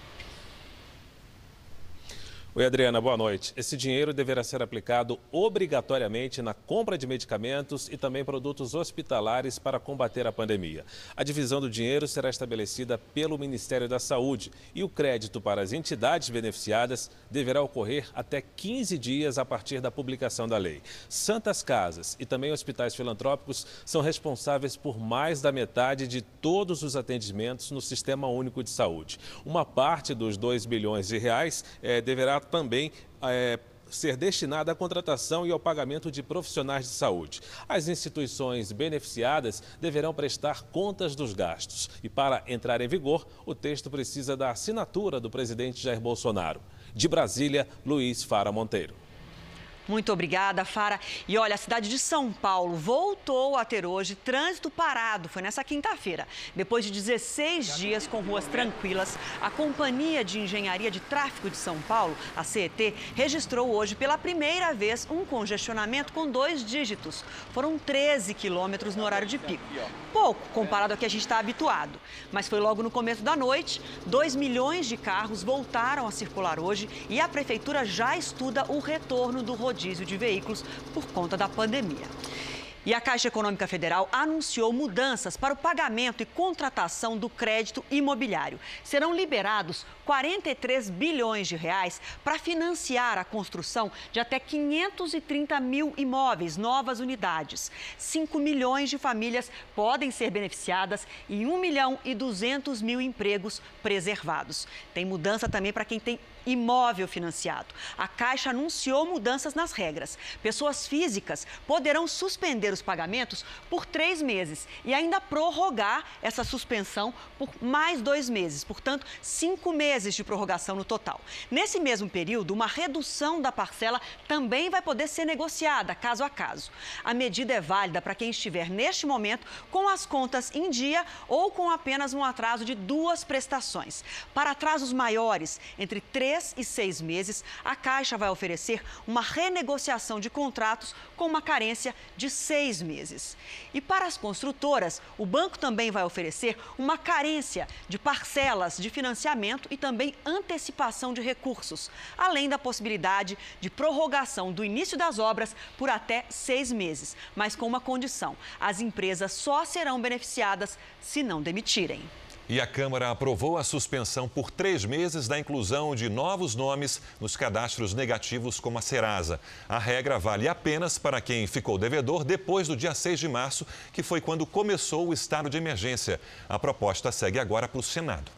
Oi, Adriana, boa noite. Esse dinheiro deverá ser aplicado obrigatoriamente na compra de medicamentos e também produtos hospitalares para combater a pandemia. A divisão do dinheiro será estabelecida pelo Ministério da Saúde e o crédito para as entidades beneficiadas deverá ocorrer até 15 dias a partir da publicação da lei. Santas Casas e também hospitais filantrópicos são responsáveis por mais da metade de todos os atendimentos no Sistema Único de Saúde. Uma parte dos 2 bilhões de reais eh, deverá também é, ser destinada à contratação e ao pagamento de profissionais de saúde. As instituições beneficiadas deverão prestar contas dos gastos. E para entrar em vigor, o texto precisa da assinatura do presidente Jair Bolsonaro. De Brasília, Luiz Fara Monteiro. Muito obrigada, Fara. E olha, a cidade de São Paulo voltou a ter hoje trânsito parado. Foi nessa quinta-feira. Depois de 16 dias com ruas tranquilas, a Companhia de Engenharia de Tráfego de São Paulo, a CET, registrou hoje pela primeira vez um congestionamento com dois dígitos. Foram 13 quilômetros no horário de pico. Pouco comparado ao que a gente está habituado. Mas foi logo no começo da noite. 2 milhões de carros voltaram a circular hoje e a prefeitura já estuda o retorno do rodízio rodízio de veículos por conta da pandemia. E a Caixa Econômica Federal anunciou mudanças para o pagamento e contratação do crédito imobiliário. Serão liberados 43 bilhões de reais para financiar a construção de até 530 mil imóveis, novas unidades. 5 milhões de famílias podem ser beneficiadas e 1 milhão e 200 mil empregos preservados. Tem mudança também para quem tem imóvel financiado. A Caixa anunciou mudanças nas regras. Pessoas físicas poderão suspender os pagamentos por três meses e ainda prorrogar essa suspensão por mais dois meses. Portanto, cinco meses de prorrogação no total. Nesse mesmo período, uma redução da parcela também vai poder ser negociada, caso a caso. A medida é válida para quem estiver neste momento com as contas em dia ou com apenas um atraso de duas prestações. Para atrasos maiores, entre três três e seis meses, a Caixa vai oferecer uma renegociação de contratos com uma carência de seis meses. E para as construtoras, o banco também vai oferecer uma carência de parcelas de financiamento e também antecipação de recursos, além da possibilidade de prorrogação do início das obras por até seis meses, mas com uma condição: as empresas só serão beneficiadas se não demitirem. E a Câmara aprovou a suspensão por três meses da inclusão de novos nomes nos cadastros negativos como a Serasa. A regra vale apenas para quem ficou devedor depois do dia 6 de março, que foi quando começou o estado de emergência. A proposta segue agora para o Senado.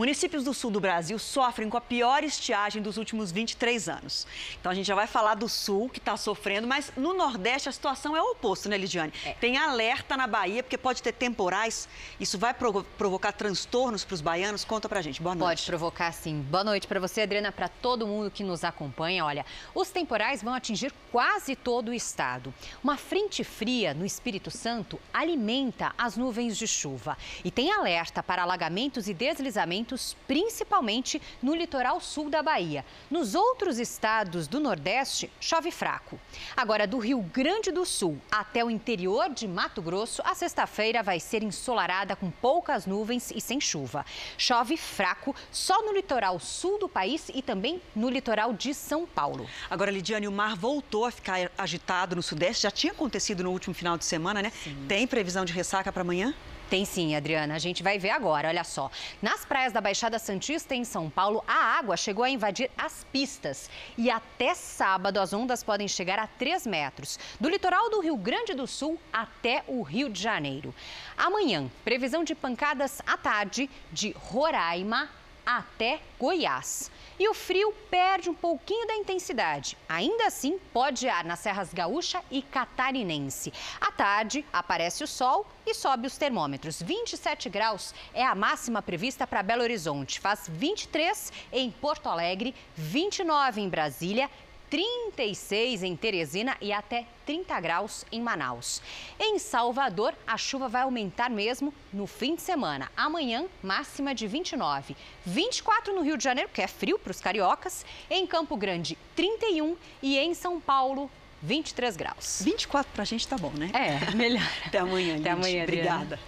Municípios do sul do Brasil sofrem com a pior estiagem dos últimos 23 anos. Então a gente já vai falar do sul, que está sofrendo, mas no Nordeste a situação é o oposto, né, Lidiane? É. Tem alerta na Bahia, porque pode ter temporais. Isso vai provo provocar transtornos para os baianos? Conta pra gente. Boa noite. Pode provocar, sim. Boa noite para você, Adriana, para todo mundo que nos acompanha. Olha, os temporais vão atingir quase todo o estado. Uma frente fria no Espírito Santo alimenta as nuvens de chuva. E tem alerta para alagamentos e deslizamentos principalmente no litoral sul da Bahia. Nos outros estados do Nordeste, chove fraco. Agora, do Rio Grande do Sul até o interior de Mato Grosso, a sexta-feira vai ser ensolarada com poucas nuvens e sem chuva. Chove fraco só no litoral sul do país e também no litoral de São Paulo. Agora, Lidiane, o mar voltou a ficar agitado no Sudeste. Já tinha acontecido no último final de semana, né? Sim. Tem previsão de ressaca para amanhã? Tem sim, Adriana. A gente vai ver agora, olha só. Nas praias da Baixada Santista, em São Paulo, a água chegou a invadir as pistas. E até sábado, as ondas podem chegar a 3 metros. Do litoral do Rio Grande do Sul até o Rio de Janeiro. Amanhã, previsão de pancadas à tarde de Roraima até Goiás. e o frio perde um pouquinho da intensidade. Ainda assim, pode ar nas serras gaúcha e catarinense. À tarde, aparece o sol e sobe os termômetros. 27 graus é a máxima prevista para Belo Horizonte. Faz 23 em Porto Alegre, 29 em Brasília 36 em Teresina e até 30 graus em Manaus. Em Salvador, a chuva vai aumentar mesmo no fim de semana. Amanhã, máxima de 29. 24 no Rio de Janeiro, que é frio para os cariocas. Em Campo Grande, 31. E em São Paulo, 23 graus. 24 para a gente tá bom, né? É, melhor. Até amanhã, Até amanhã, Obrigada.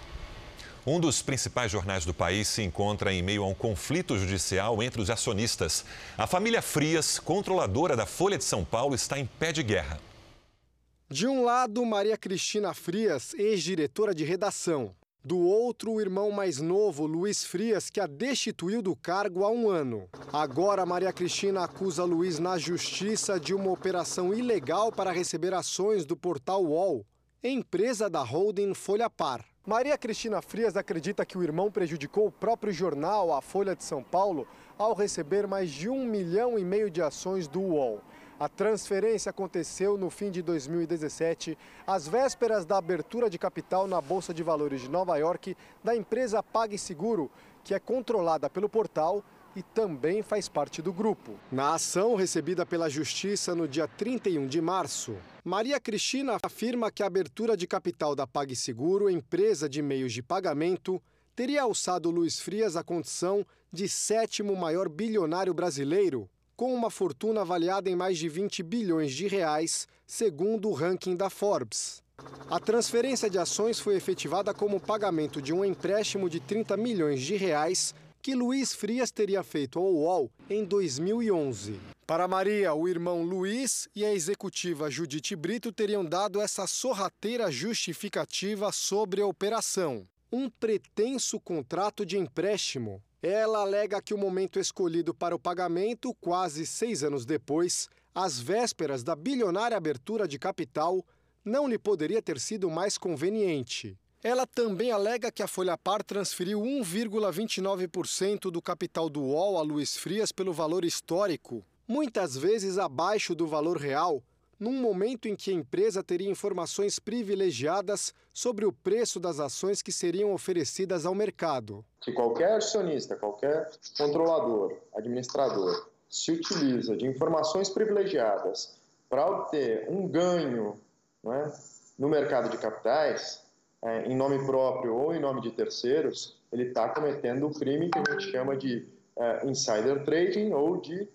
Um dos principais jornais do país se encontra em meio a um conflito judicial entre os acionistas. A família Frias, controladora da Folha de São Paulo, está em pé de guerra. De um lado, Maria Cristina Frias, ex-diretora de redação. Do outro, o irmão mais novo, Luiz Frias, que a destituiu do cargo há um ano. Agora, Maria Cristina acusa Luiz na justiça de uma operação ilegal para receber ações do portal UOL, empresa da holding Folha Par. Maria Cristina Frias acredita que o irmão prejudicou o próprio jornal, a Folha de São Paulo, ao receber mais de um milhão e meio de ações do UOL. A transferência aconteceu no fim de 2017, às vésperas da abertura de capital na Bolsa de Valores de Nova York da empresa PagSeguro, que é controlada pelo portal e também faz parte do grupo. Na ação recebida pela Justiça no dia 31 de março, Maria Cristina afirma que a abertura de capital da PagSeguro, empresa de meios de pagamento, teria alçado Luiz Frias à condição de sétimo maior bilionário brasileiro, com uma fortuna avaliada em mais de 20 bilhões de reais, segundo o ranking da Forbes. A transferência de ações foi efetivada como pagamento de um empréstimo de 30 milhões de reais que Luiz Frias teria feito ao UOL em 2011. Para Maria, o irmão Luiz e a executiva Judite Brito teriam dado essa sorrateira justificativa sobre a operação. Um pretenso contrato de empréstimo. Ela alega que o momento escolhido para o pagamento, quase seis anos depois, às vésperas da bilionária abertura de capital, não lhe poderia ter sido mais conveniente. Ela também alega que a Folha Par transferiu 1,29% do capital do UOL a Luiz Frias pelo valor histórico, muitas vezes abaixo do valor real, num momento em que a empresa teria informações privilegiadas sobre o preço das ações que seriam oferecidas ao mercado. Se qualquer acionista, qualquer controlador, administrador, se utiliza de informações privilegiadas para obter um ganho é, no mercado de capitais, é, em nome próprio ou em nome de terceiros, ele está cometendo o crime que a gente chama de é, insider trading ou de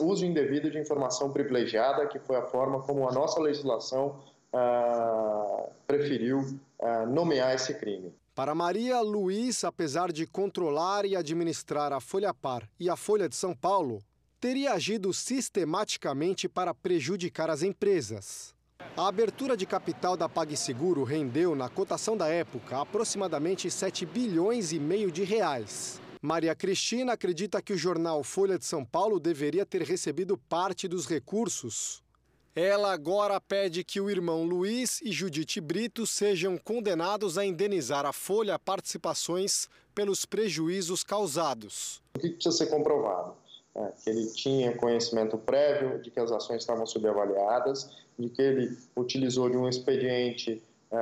uso indevido de informação privilegiada, que foi a forma como a nossa legislação é, preferiu é, nomear esse crime. Para Maria Luiz, apesar de controlar e administrar a Folha Par e a Folha de São Paulo, teria agido sistematicamente para prejudicar as empresas. A abertura de capital da PagSeguro rendeu, na cotação da época, aproximadamente 7 bilhões e meio de reais. Maria Cristina acredita que o jornal Folha de São Paulo deveria ter recebido parte dos recursos. Ela agora pede que o irmão Luiz e Judite Brito sejam condenados a indenizar a Folha participações pelos prejuízos causados. O que precisa ser comprovado? É, que ele tinha conhecimento prévio de que as ações estavam subavaliadas de que ele utilizou de um expediente é,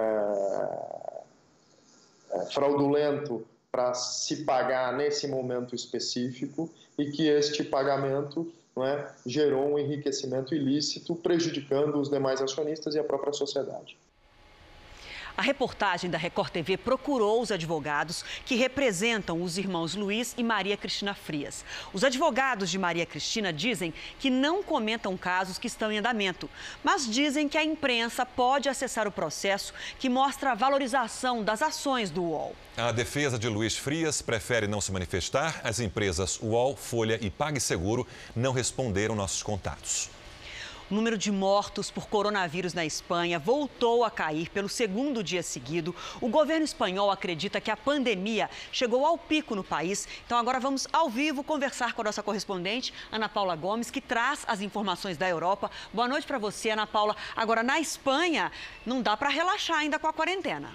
é, fraudulento para se pagar nesse momento específico e que este pagamento é, gerou um enriquecimento ilícito, prejudicando os demais acionistas e a própria sociedade. A reportagem da Record TV procurou os advogados que representam os irmãos Luiz e Maria Cristina Frias. Os advogados de Maria Cristina dizem que não comentam casos que estão em andamento, mas dizem que a imprensa pode acessar o processo que mostra a valorização das ações do UOL. A defesa de Luiz Frias prefere não se manifestar. As empresas UOL, Folha e PagSeguro não responderam nossos contatos. O número de mortos por coronavírus na Espanha voltou a cair pelo segundo dia seguido. O governo espanhol acredita que a pandemia chegou ao pico no país. Então agora vamos ao vivo conversar com a nossa correspondente, Ana Paula Gomes, que traz as informações da Europa. Boa noite para você, Ana Paula. Agora, na Espanha, não dá para relaxar ainda com a quarentena.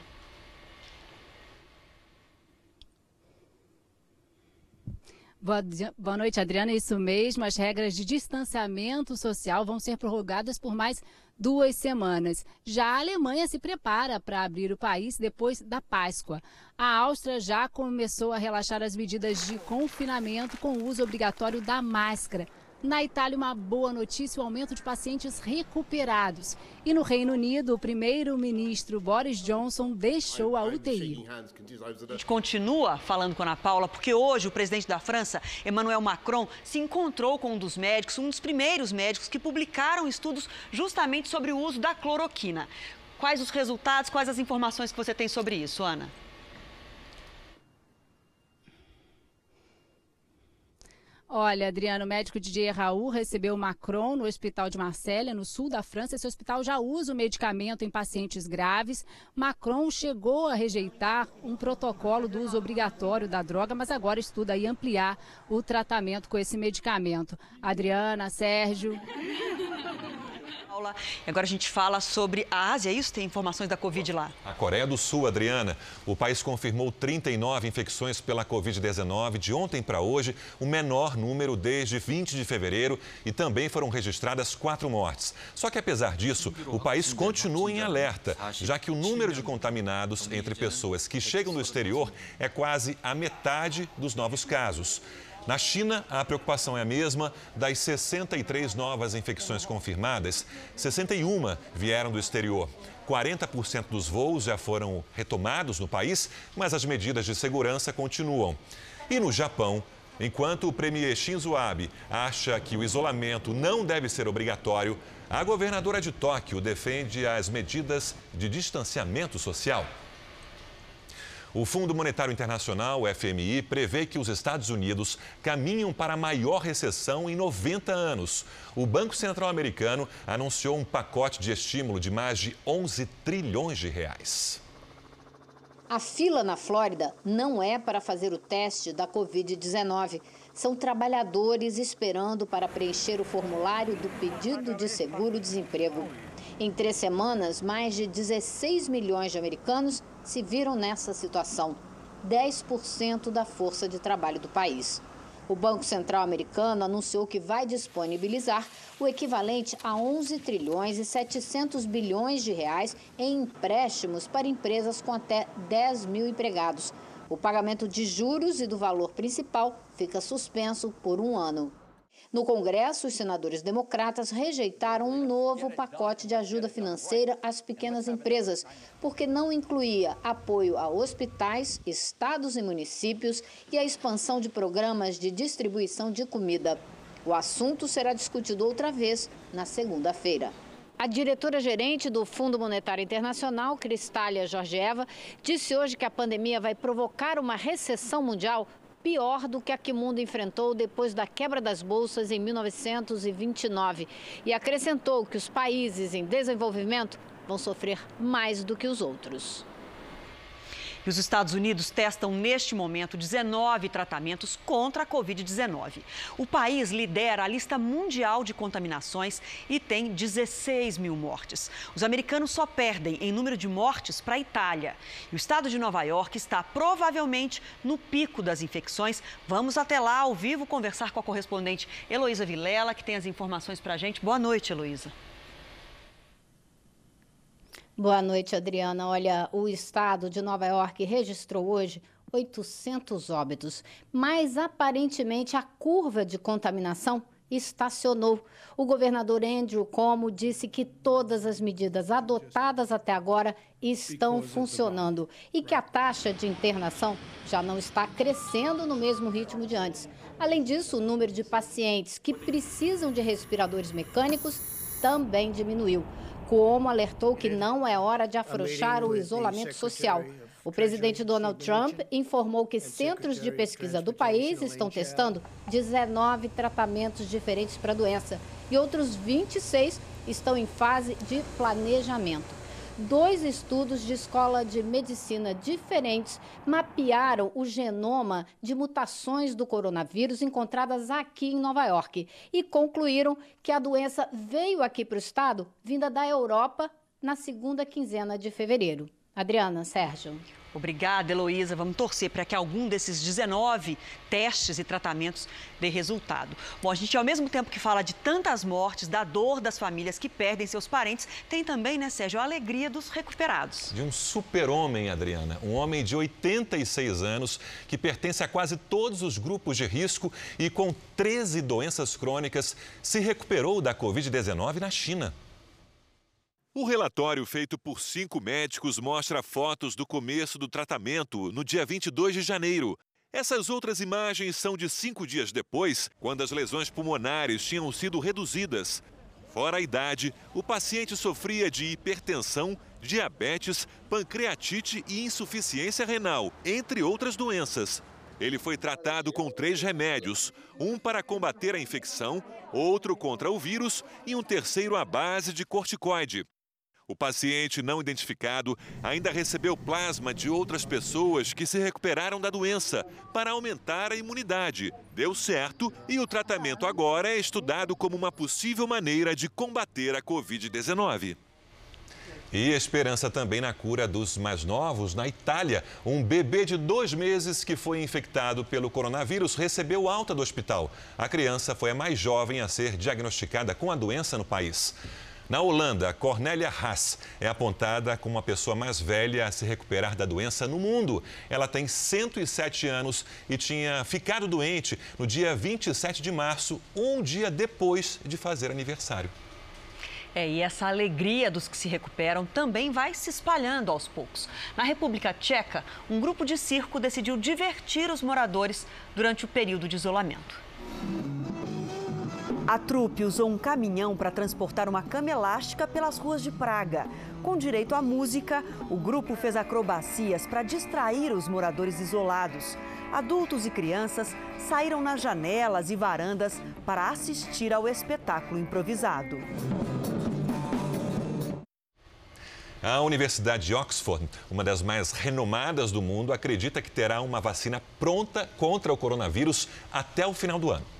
Boa noite, Adriana. Isso mesmo. As regras de distanciamento social vão ser prorrogadas por mais duas semanas. Já a Alemanha se prepara para abrir o país depois da Páscoa. A Áustria já começou a relaxar as medidas de confinamento com o uso obrigatório da máscara. Na Itália, uma boa notícia: o aumento de pacientes recuperados. E no Reino Unido, o primeiro-ministro Boris Johnson deixou a UTI. A gente continua falando com a Ana Paula, porque hoje o presidente da França, Emmanuel Macron, se encontrou com um dos médicos, um dos primeiros médicos que publicaram estudos justamente sobre o uso da cloroquina. Quais os resultados, quais as informações que você tem sobre isso, Ana? Olha, Adriano, o médico Didier Raul recebeu Macron no hospital de Marselha, no sul da França. Esse hospital já usa o medicamento em pacientes graves. Macron chegou a rejeitar um protocolo do uso obrigatório da droga, mas agora estuda aí ampliar o tratamento com esse medicamento. Adriana, Sérgio. Paula. Agora a gente fala sobre a Ásia, é isso? Tem informações da Covid lá? A Coreia do Sul, Adriana. O país confirmou 39 infecções pela Covid-19 de ontem para hoje, o menor número desde 20 de fevereiro e também foram registradas quatro mortes. Só que apesar disso, o país continua em alerta, já que o número de contaminados entre pessoas que chegam do exterior é quase a metade dos novos casos. Na China, a preocupação é a mesma. Das 63 novas infecções confirmadas, 61 vieram do exterior. 40% dos voos já foram retomados no país, mas as medidas de segurança continuam. E no Japão, enquanto o premier Shinzo Abe acha que o isolamento não deve ser obrigatório, a governadora de Tóquio defende as medidas de distanciamento social. O Fundo Monetário Internacional, o FMI, prevê que os Estados Unidos caminham para a maior recessão em 90 anos. O Banco Central Americano anunciou um pacote de estímulo de mais de 11 trilhões de reais. A fila na Flórida não é para fazer o teste da Covid-19. São trabalhadores esperando para preencher o formulário do pedido de seguro-desemprego. Em três semanas, mais de 16 milhões de americanos se viram nessa situação, 10% da força de trabalho do país. O Banco Central americano anunciou que vai disponibilizar o equivalente a 11 trilhões e 700 bilhões de reais em empréstimos para empresas com até 10 mil empregados. O pagamento de juros e do valor principal fica suspenso por um ano. No Congresso, os senadores democratas rejeitaram um novo pacote de ajuda financeira às pequenas empresas, porque não incluía apoio a hospitais, estados e municípios e a expansão de programas de distribuição de comida. O assunto será discutido outra vez na segunda-feira. A diretora-gerente do Fundo Monetário Internacional, Cristália Georgieva, disse hoje que a pandemia vai provocar uma recessão mundial pior do que a que o mundo enfrentou depois da quebra das bolsas em 1929 e acrescentou que os países em desenvolvimento vão sofrer mais do que os outros. E os Estados Unidos testam neste momento 19 tratamentos contra a Covid-19. O país lidera a lista mundial de contaminações e tem 16 mil mortes. Os americanos só perdem em número de mortes para a Itália. E o estado de Nova York está provavelmente no pico das infecções. Vamos até lá ao vivo conversar com a correspondente Heloísa Vilela, que tem as informações para a gente. Boa noite, Heloísa. Boa noite, Adriana. Olha, o estado de Nova York registrou hoje 800 óbitos, mas aparentemente a curva de contaminação estacionou. O governador Andrew Cuomo disse que todas as medidas adotadas até agora estão funcionando e que a taxa de internação já não está crescendo no mesmo ritmo de antes. Além disso, o número de pacientes que precisam de respiradores mecânicos também diminuiu. Cuomo alertou que não é hora de afrouxar o isolamento social. O presidente Donald Trump informou que centros de pesquisa do país estão testando 19 tratamentos diferentes para a doença e outros 26 estão em fase de planejamento dois estudos de escola de medicina diferentes mapearam o genoma de mutações do coronavírus encontradas aqui em Nova York e concluíram que a doença veio aqui para o estado vinda da Europa na segunda quinzena de fevereiro. Adriana, Sérgio. Obrigada, Heloísa. Vamos torcer para que algum desses 19 testes e tratamentos dê resultado. Bom, a gente, ao mesmo tempo que fala de tantas mortes, da dor das famílias que perdem seus parentes, tem também, né, Sérgio, a alegria dos recuperados. De um super-homem, Adriana. Um homem de 86 anos que pertence a quase todos os grupos de risco e com 13 doenças crônicas, se recuperou da Covid-19 na China. O relatório feito por cinco médicos mostra fotos do começo do tratamento, no dia 22 de janeiro. Essas outras imagens são de cinco dias depois, quando as lesões pulmonares tinham sido reduzidas. Fora a idade, o paciente sofria de hipertensão, diabetes, pancreatite e insuficiência renal, entre outras doenças. Ele foi tratado com três remédios: um para combater a infecção, outro contra o vírus e um terceiro à base de corticoide. O paciente não identificado ainda recebeu plasma de outras pessoas que se recuperaram da doença para aumentar a imunidade. Deu certo e o tratamento agora é estudado como uma possível maneira de combater a Covid-19. E esperança também na cura dos mais novos. Na Itália, um bebê de dois meses que foi infectado pelo coronavírus recebeu alta do hospital. A criança foi a mais jovem a ser diagnosticada com a doença no país. Na Holanda, Cornélia Haas é apontada como a pessoa mais velha a se recuperar da doença no mundo. Ela tem 107 anos e tinha ficado doente no dia 27 de março, um dia depois de fazer aniversário. É, e essa alegria dos que se recuperam também vai se espalhando aos poucos. Na República Tcheca, um grupo de circo decidiu divertir os moradores durante o período de isolamento. A trupe usou um caminhão para transportar uma cama elástica pelas ruas de Praga. Com direito à música, o grupo fez acrobacias para distrair os moradores isolados. Adultos e crianças saíram nas janelas e varandas para assistir ao espetáculo improvisado. A Universidade de Oxford, uma das mais renomadas do mundo, acredita que terá uma vacina pronta contra o coronavírus até o final do ano.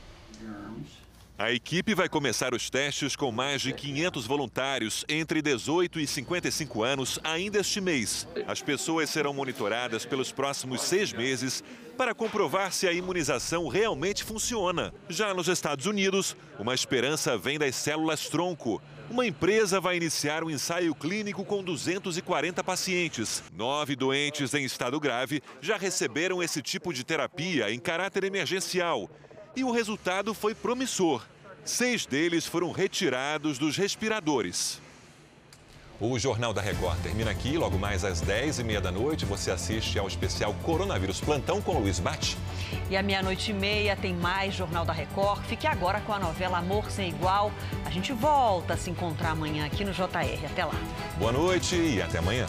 A equipe vai começar os testes com mais de 500 voluntários entre 18 e 55 anos ainda este mês. As pessoas serão monitoradas pelos próximos seis meses para comprovar se a imunização realmente funciona. Já nos Estados Unidos, uma esperança vem das células tronco. Uma empresa vai iniciar um ensaio clínico com 240 pacientes. Nove doentes em estado grave já receberam esse tipo de terapia em caráter emergencial e o resultado foi promissor. Seis deles foram retirados dos respiradores. O Jornal da Record termina aqui. Logo mais às 10h30 da noite, você assiste ao especial Coronavírus Plantão com Luiz Bate. E à meia-noite e meia tem mais Jornal da Record. Fique agora com a novela Amor Sem Igual. A gente volta a se encontrar amanhã aqui no JR. Até lá. Boa noite e até amanhã.